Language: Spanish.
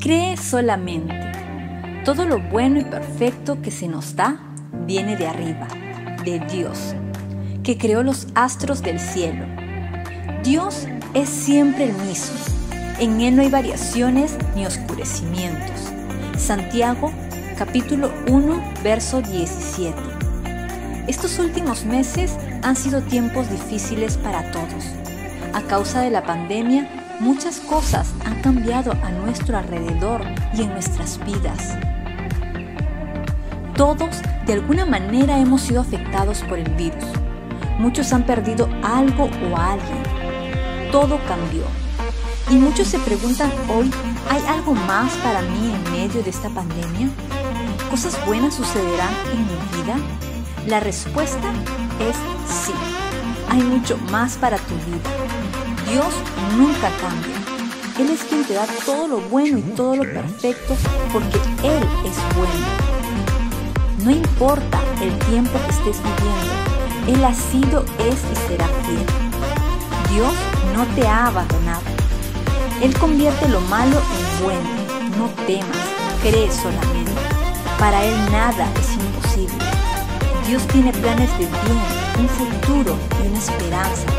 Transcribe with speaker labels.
Speaker 1: Cree solamente. Todo lo bueno y perfecto que se nos da viene de arriba, de Dios, que creó los astros del cielo. Dios es siempre el mismo. En Él no hay variaciones ni oscurecimientos. Santiago capítulo 1, verso 17. Estos últimos meses han sido tiempos difíciles para todos. A causa de la pandemia, muchas cosas han cambiado a nuestro alrededor y en nuestras vidas. Todos de alguna manera hemos sido afectados por el virus. Muchos han perdido algo o alguien. Todo cambió. Y muchos se preguntan hoy, ¿hay algo más para mí en medio de esta pandemia? ¿Cosas buenas sucederán en mi vida? La respuesta es sí. Hay mucho más para tu vida. Dios nunca cambia. Él es quien te da todo lo bueno y todo lo perfecto porque Él es bueno. No importa el tiempo que estés viviendo, Él ha sido, es y será fiel. Dios no te ha abandonado. Él convierte lo malo en bueno. No temas, cree solamente. Para Él nada es imposible. Dios tiene planes de bien, un futuro y una esperanza